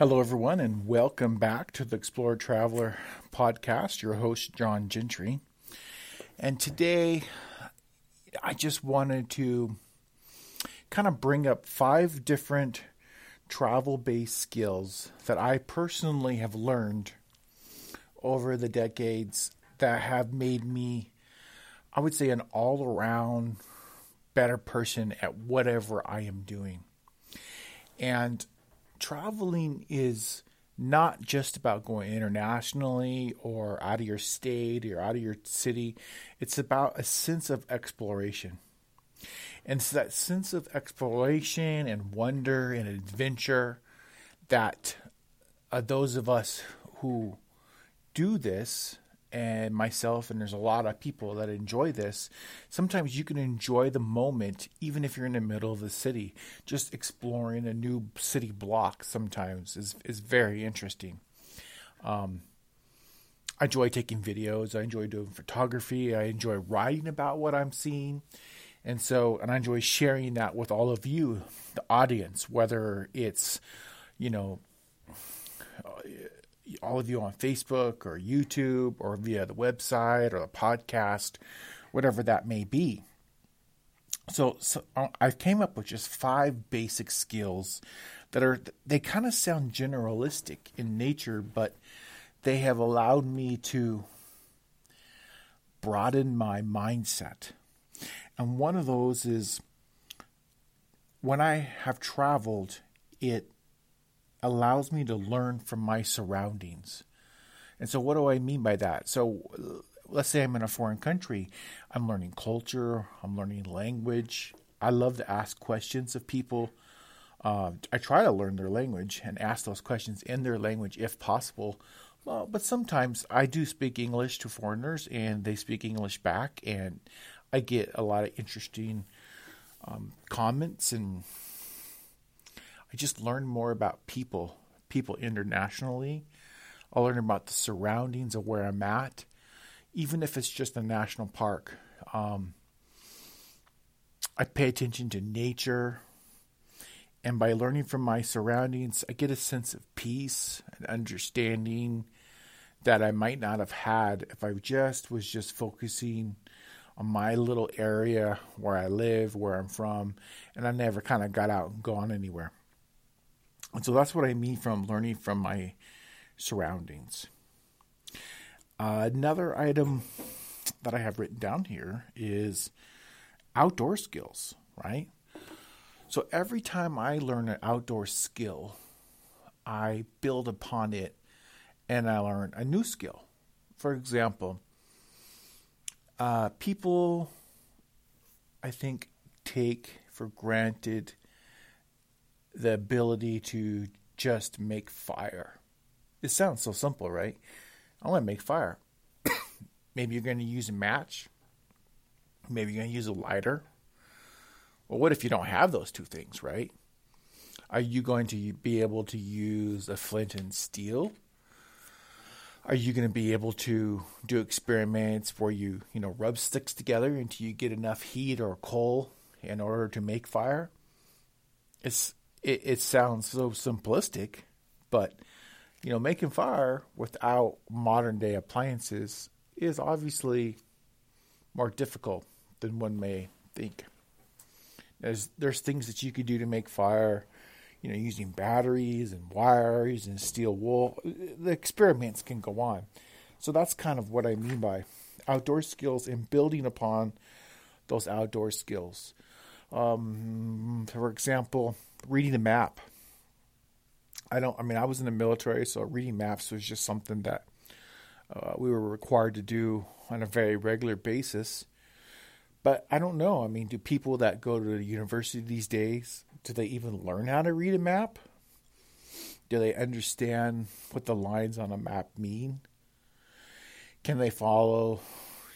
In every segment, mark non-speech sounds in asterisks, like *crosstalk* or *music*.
Hello, everyone, and welcome back to the Explore Traveler podcast. Your host, John Gentry. And today, I just wanted to kind of bring up five different travel based skills that I personally have learned over the decades that have made me, I would say, an all around better person at whatever I am doing. And traveling is not just about going internationally or out of your state or out of your city. It's about a sense of exploration. And it's that sense of exploration and wonder and adventure that uh, those of us who do this and myself, and there's a lot of people that enjoy this. Sometimes you can enjoy the moment, even if you're in the middle of the city. Just exploring a new city block sometimes is is very interesting. Um, I enjoy taking videos. I enjoy doing photography. I enjoy writing about what I'm seeing, and so and I enjoy sharing that with all of you, the audience, whether it's you know all of you on Facebook or YouTube or via the website or the podcast, whatever that may be. So, so uh, I came up with just five basic skills that are they kind of sound generalistic in nature, but they have allowed me to broaden my mindset. And one of those is when I have traveled, it allows me to learn from my surroundings. And so, what do I mean by that? So, let's say I'm in a foreign country, I'm learning culture, I'm learning language. I love to ask questions of people. Uh, I try to learn their language and ask those questions in their language if possible. Well, but sometimes I do speak English to foreigners and they speak English back, and I get a lot of interesting um, comments and I just learn more about people, people internationally. I'll learn about the surroundings of where I'm at, even if it's just a national park. Um, I pay attention to nature, and by learning from my surroundings, I get a sense of peace and understanding that I might not have had if I just was just focusing on my little area where I live, where I'm from, and I never kind of got out and gone anywhere. And so that's what I mean from learning from my surroundings. Uh, another item that I have written down here is outdoor skills, right? So every time I learn an outdoor skill, I build upon it and I learn a new skill. For example, uh, people, I think, take for granted the ability to just make fire. It sounds so simple, right? I want to make fire. *coughs* Maybe you're going to use a match. Maybe you're going to use a lighter. Well, what if you don't have those two things, right? Are you going to be able to use a flint and steel? Are you going to be able to do experiments where you, you know, rub sticks together until you get enough heat or coal in order to make fire? It's it, it sounds so simplistic, but you know, making fire without modern day appliances is obviously more difficult than one may think. There's there's things that you could do to make fire, you know, using batteries and wires and steel wool. The experiments can go on. So that's kind of what I mean by outdoor skills and building upon those outdoor skills. Um, for example, reading a map. I don't. I mean, I was in the military, so reading maps was just something that uh, we were required to do on a very regular basis. But I don't know. I mean, do people that go to the university these days do they even learn how to read a map? Do they understand what the lines on a map mean? Can they follow,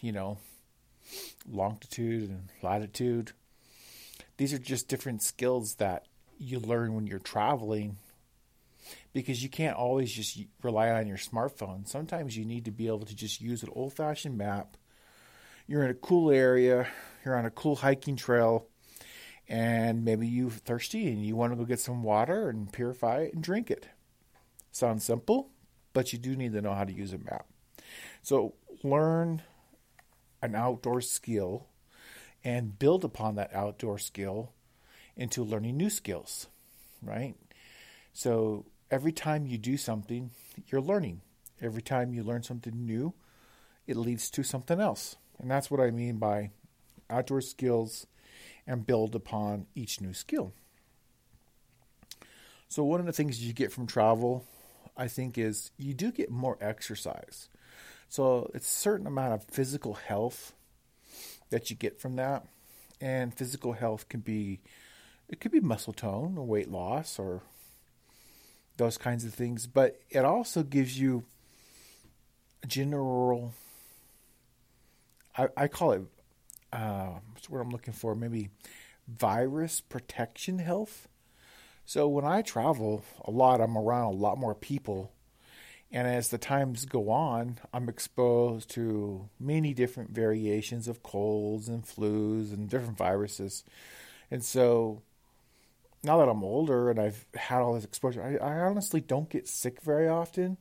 you know, longitude and latitude? These are just different skills that you learn when you're traveling because you can't always just rely on your smartphone. Sometimes you need to be able to just use an old fashioned map. You're in a cool area, you're on a cool hiking trail, and maybe you're thirsty and you want to go get some water and purify it and drink it. Sounds simple, but you do need to know how to use a map. So learn an outdoor skill and build upon that outdoor skill into learning new skills, right? So every time you do something, you're learning. Every time you learn something new, it leads to something else. And that's what I mean by outdoor skills and build upon each new skill. So, one of the things you get from travel, I think, is you do get more exercise. So, it's a certain amount of physical health that you get from that. And physical health can be, it could be muscle tone or weight loss or those kinds of things. But it also gives you a general, I, I call it, uh, what's what I'm looking for? Maybe virus protection health. So when I travel a lot, I'm around a lot more people. And as the times go on, I'm exposed to many different variations of colds and flus and different viruses. And so now that I'm older and I've had all this exposure, I, I honestly don't get sick very often.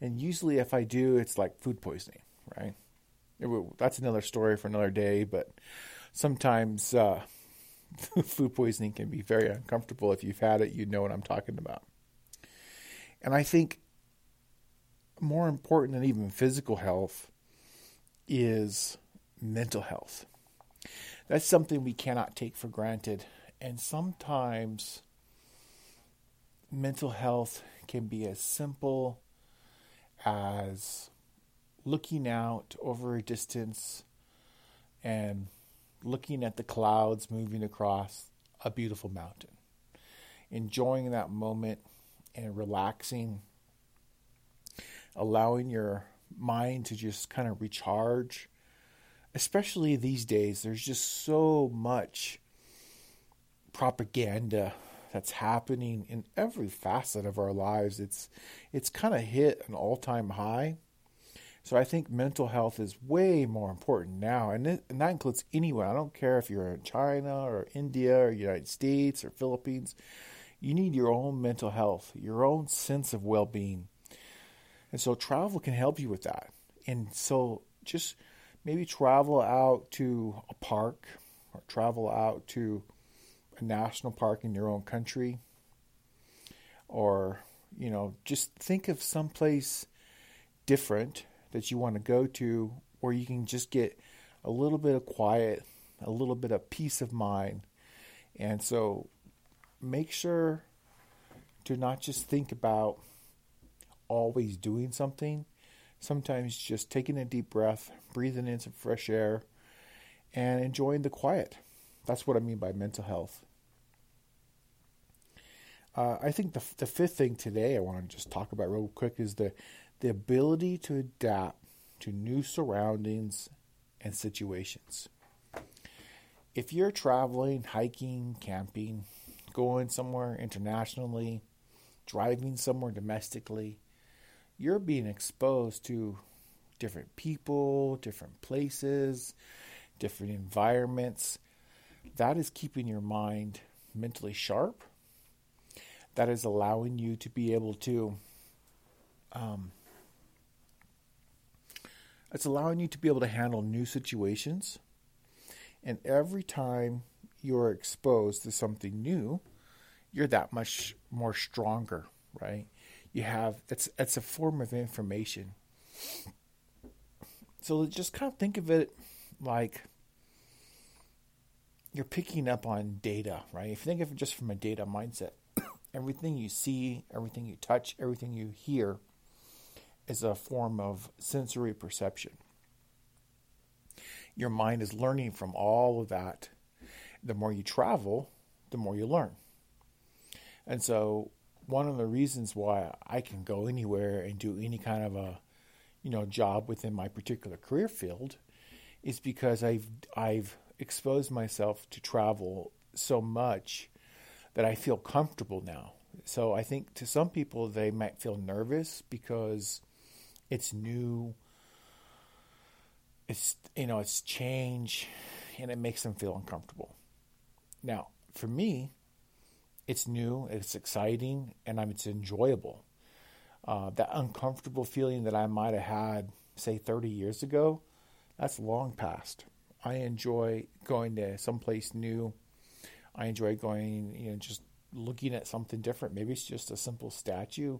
And usually, if I do, it's like food poisoning, right? Will, that's another story for another day. But sometimes uh, *laughs* food poisoning can be very uncomfortable. If you've had it, you know what I'm talking about. And I think more important than even physical health is mental health. That's something we cannot take for granted. And sometimes mental health can be as simple as looking out over a distance and looking at the clouds moving across a beautiful mountain, enjoying that moment and relaxing, allowing your mind to just kind of recharge. Especially these days, there's just so much propaganda that's happening in every facet of our lives. It's it's kind of hit an all-time high so I think mental health is way more important now, and, it, and that includes anyone. I don't care if you're in China or India or United States or Philippines. You need your own mental health, your own sense of well-being, and so travel can help you with that. And so just maybe travel out to a park or travel out to a national park in your own country or you know just think of some place different that you want to go to where you can just get a little bit of quiet, a little bit of peace of mind. And so make sure to not just think about always doing something. Sometimes just taking a deep breath, breathing in some fresh air, and enjoying the quiet. That's what I mean by mental health. Uh, I think the the fifth thing today I want to just talk about real quick is the the ability to adapt to new surroundings and situations. If you're traveling, hiking, camping, going somewhere internationally, driving somewhere domestically, you're being exposed to different people, different places, different environments. That is keeping your mind mentally sharp. That is allowing you to be able to um, it's allowing you to be able to handle new situations. And every time you're exposed to something new, you're that much more stronger, right? You have it's it's a form of information. So just kind of think of it like you're picking up on data, right? If you think of it just from a data mindset, *coughs* everything you see, everything you touch, everything you hear is a form of sensory perception. Your mind is learning from all of that. The more you travel, the more you learn. And so, one of the reasons why I can go anywhere and do any kind of a, you know, job within my particular career field, is because I've I've exposed myself to travel so much that I feel comfortable now. So I think to some people they might feel nervous because it's new. It's you know it's change, and it makes them feel uncomfortable. Now, for me, it's new, it's exciting, and it's enjoyable. Uh, that uncomfortable feeling that I might have had, say, 30 years ago, that's long past. I enjoy going to someplace new. I enjoy going, you know, just looking at something different. Maybe it's just a simple statue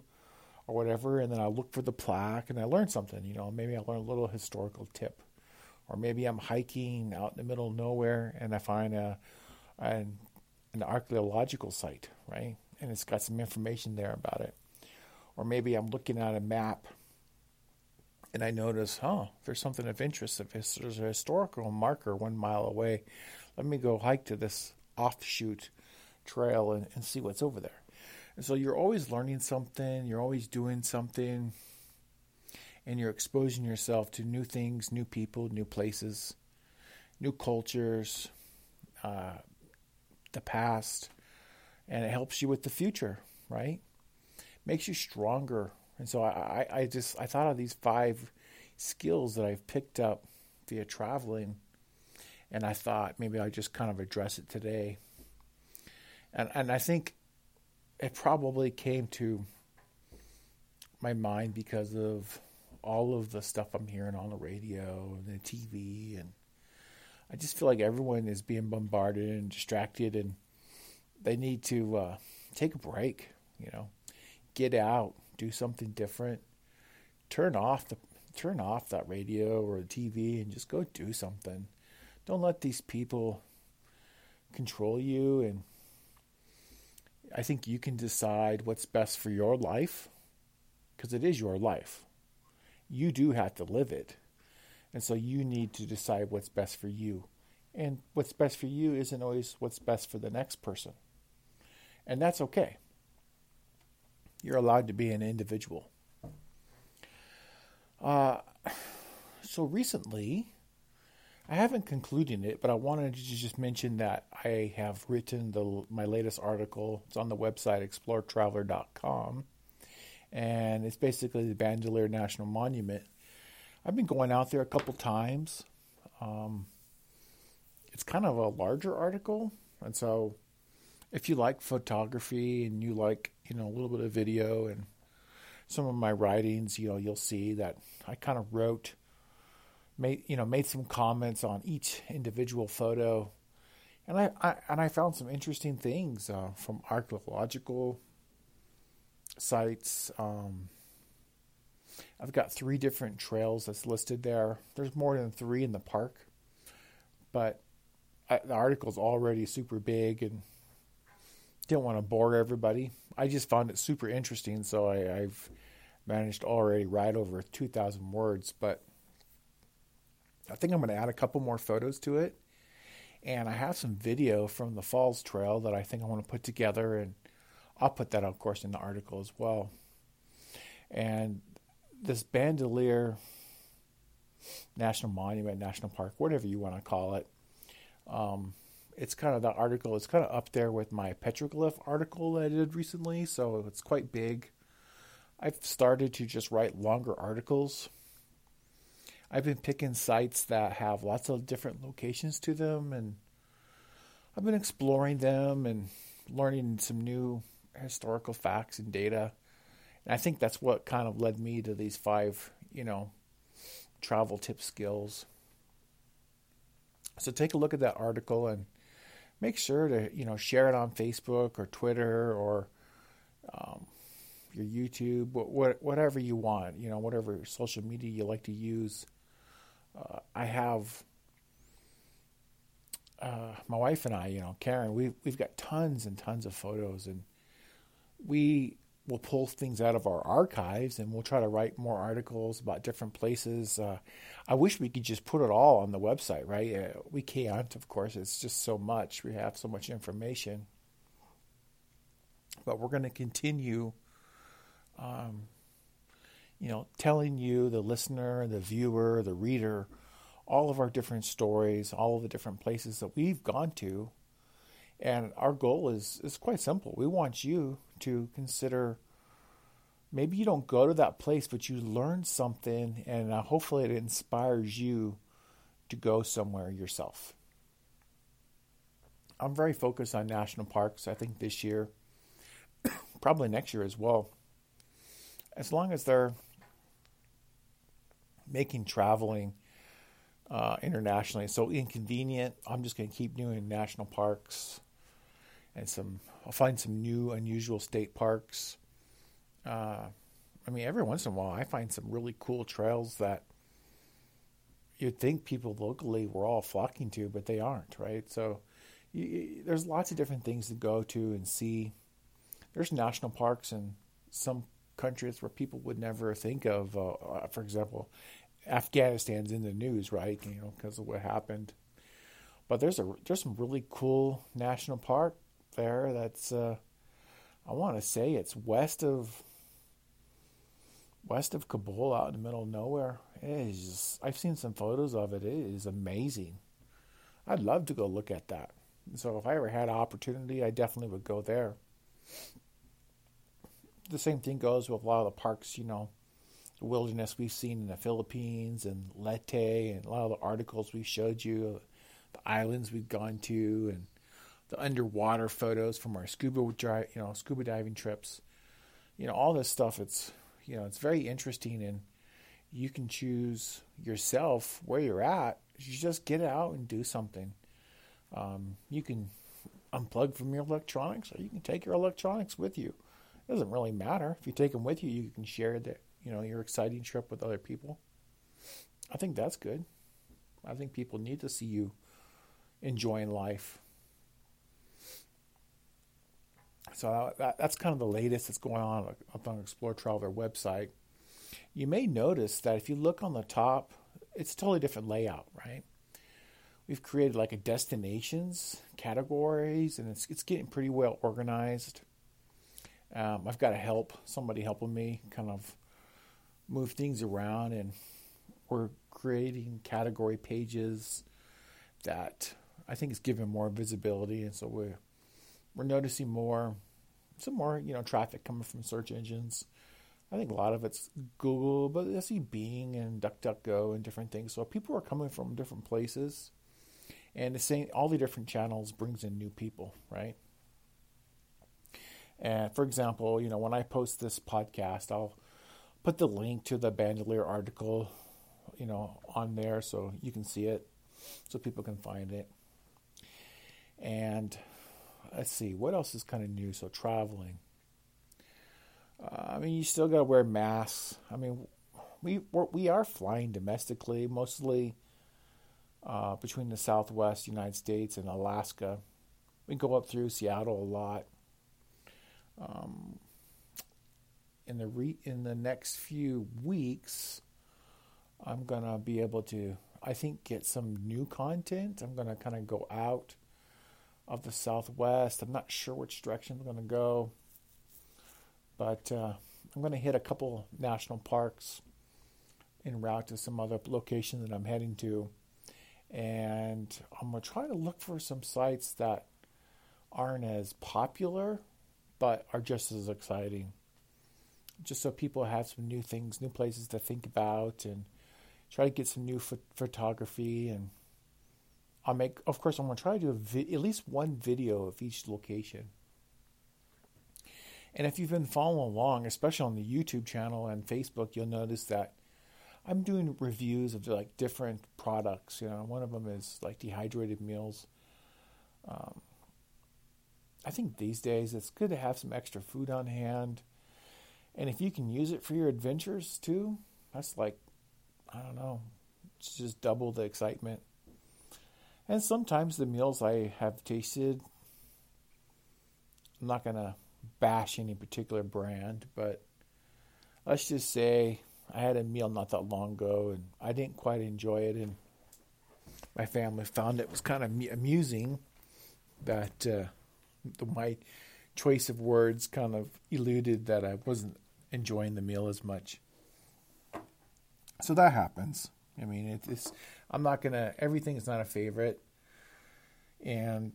or whatever, and then I look for the plaque and I learn something. You know, maybe I learn a little historical tip, or maybe I'm hiking out in the middle of nowhere and I find a an, an archaeological site, right? And it's got some information there about it. Or maybe I'm looking at a map and I notice, huh, there's something of interest. If there's a historical marker one mile away, let me go hike to this offshoot trail and, and see what's over there. And so you're always learning something, you're always doing something, and you're exposing yourself to new things, new people, new places, new cultures, uh, the past, and it helps you with the future, right? Makes you stronger. And so I, I just I thought of these five skills that I've picked up via traveling, and I thought maybe I just kind of address it today. And and I think it probably came to my mind because of all of the stuff I'm hearing on the radio and the TV and I just feel like everyone is being bombarded and distracted and they need to uh, take a break, you know, get out, do something different, turn off the turn off that radio or the TV and just go do something. Don't let these people control you and I think you can decide what's best for your life because it is your life. You do have to live it. And so you need to decide what's best for you. And what's best for you isn't always what's best for the next person. And that's okay. You're allowed to be an individual. Uh, so recently, I haven't concluded it, but I wanted to just mention that I have written the my latest article. It's on the website exploretraveler.com, and it's basically the Bandelier National Monument. I've been going out there a couple times. Um, it's kind of a larger article, and so if you like photography and you like you know a little bit of video and some of my writings, you know, you'll see that I kind of wrote made you know made some comments on each individual photo, and I, I and I found some interesting things uh, from archaeological sites. Um, I've got three different trails that's listed there. There's more than three in the park, but I, the article's already super big and didn't want to bore everybody. I just found it super interesting, so I, I've managed already write over 2,000 words, but I think I'm going to add a couple more photos to it. And I have some video from the Falls Trail that I think I want to put together, and I'll put that, of course, in the article as well. And this Bandelier National Monument, National Park, whatever you want to call it, um, it's kind of the article. It's kind of up there with my petroglyph article that I did recently, so it's quite big. I've started to just write longer articles I've been picking sites that have lots of different locations to them, and I've been exploring them and learning some new historical facts and data. And I think that's what kind of led me to these five, you know, travel tip skills. So take a look at that article and make sure to, you know, share it on Facebook or Twitter or um, your YouTube, whatever you want, you know, whatever social media you like to use. Uh, I have uh, my wife and I, you know, Karen, we we've got tons and tons of photos, and we will pull things out of our archives, and we'll try to write more articles about different places. Uh, I wish we could just put it all on the website, right? Uh, we can't, of course. It's just so much. We have so much information, but we're going to continue. Um, you know, telling you, the listener, the viewer, the reader, all of our different stories, all of the different places that we've gone to. And our goal is, is quite simple. We want you to consider maybe you don't go to that place, but you learn something, and uh, hopefully it inspires you to go somewhere yourself. I'm very focused on national parks. I think this year, *coughs* probably next year as well as long as they're making traveling uh, internationally so inconvenient, I'm just going to keep doing national parks and some. I'll find some new, unusual state parks. Uh, I mean, every once in a while, I find some really cool trails that you'd think people locally were all flocking to, but they aren't, right? So you, there's lots of different things to go to and see. There's national parks in some countries where people would never think of. Uh, uh for example, Afghanistan's in the news, right? You know, because of what happened. But there's a there's some really cool national park there. That's uh, I want to say it's west of west of Kabul, out in the middle of nowhere. It is. Just, I've seen some photos of it. It is amazing. I'd love to go look at that. So if I ever had opportunity, I definitely would go there. The same thing goes with a lot of the parks, you know, the wilderness we've seen in the Philippines and Leyte and a lot of the articles we showed you, the islands we've gone to and the underwater photos from our scuba dri- you know, scuba diving trips. You know, all this stuff it's you know, it's very interesting and you can choose yourself where you're at. You just get out and do something. Um, you can unplug from your electronics, or you can take your electronics with you. It doesn't really matter if you take them with you. You can share the you know your exciting trip with other people. I think that's good. I think people need to see you enjoying life. So that, that's kind of the latest that's going on up on Explore Traveler website. You may notice that if you look on the top, it's a totally different layout, right? We've created like a destinations categories, and it's it's getting pretty well organized. Um, I've got to help somebody helping me kind of move things around, and we're creating category pages that I think is giving more visibility, and so we're we're noticing more some more you know traffic coming from search engines. I think a lot of it's Google, but I see Bing and DuckDuckGo and different things. So people are coming from different places and the same all the different channels brings in new people right and for example you know when i post this podcast i'll put the link to the Bandelier article you know on there so you can see it so people can find it and let's see what else is kind of new so traveling uh, i mean you still got to wear masks i mean we we're, we are flying domestically mostly uh, between the Southwest United States and Alaska. We go up through Seattle a lot. Um, in the re- in the next few weeks, I'm gonna be able to, I think, get some new content. I'm gonna kind of go out of the Southwest. I'm not sure which direction I'm gonna go, but uh, I'm gonna hit a couple national parks en route to some other location that I'm heading to and I'm going to try to look for some sites that aren't as popular but are just as exciting. Just so people have some new things, new places to think about, and try to get some new ph- photography. And I'll make, of course, I'm going to try to do vi- at least one video of each location. And if you've been following along, especially on the YouTube channel and Facebook, you'll notice that I'm doing reviews of like different products. You know, one of them is like dehydrated meals. Um, I think these days it's good to have some extra food on hand, and if you can use it for your adventures too, that's like, I don't know, it's just double the excitement. And sometimes the meals I have tasted, I'm not gonna bash any particular brand, but let's just say I had a meal not that long ago, and I didn't quite enjoy it, and my family found it was kind of amusing that uh, the, my choice of words kind of eluded that I wasn't enjoying the meal as much. So that happens. I mean, it, it's I'm not gonna. Everything is not a favorite, and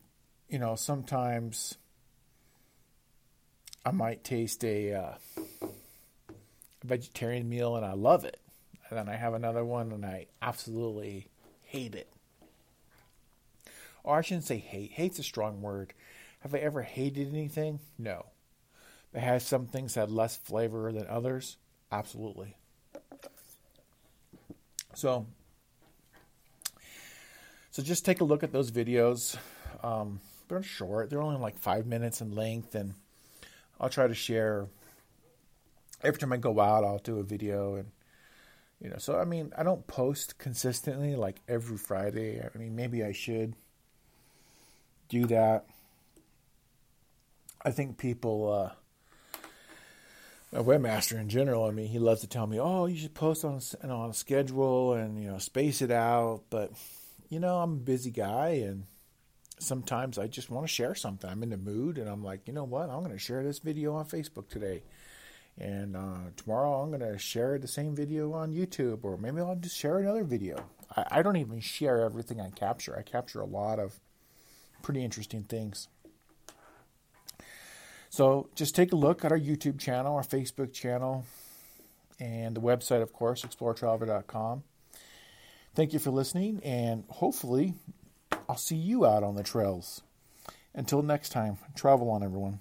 you know sometimes I might taste a. Uh, vegetarian meal and I love it. And then I have another one and I absolutely hate it. Or I shouldn't say hate. Hate's a strong word. Have I ever hated anything? No. But has some things had less flavor than others. Absolutely. So, so just take a look at those videos. Um, they're short; they're only like five minutes in length, and I'll try to share. Every time I go out, I'll do a video, and you know. So I mean, I don't post consistently like every Friday. I mean, maybe I should do that. I think people. Uh, a webmaster in general, I mean, he loves to tell me, "Oh, you should post on on a schedule and you know space it out." But you know, I'm a busy guy, and sometimes I just want to share something. I'm in the mood, and I'm like, you know what? I'm going to share this video on Facebook today, and uh, tomorrow I'm going to share the same video on YouTube, or maybe I'll just share another video. I, I don't even share everything I capture. I capture a lot of pretty interesting things. So just take a look at our YouTube channel, our Facebook channel, and the website, of course, exploretraveler.com. Thank you for listening, and hopefully, I'll see you out on the trails. Until next time, travel on, everyone.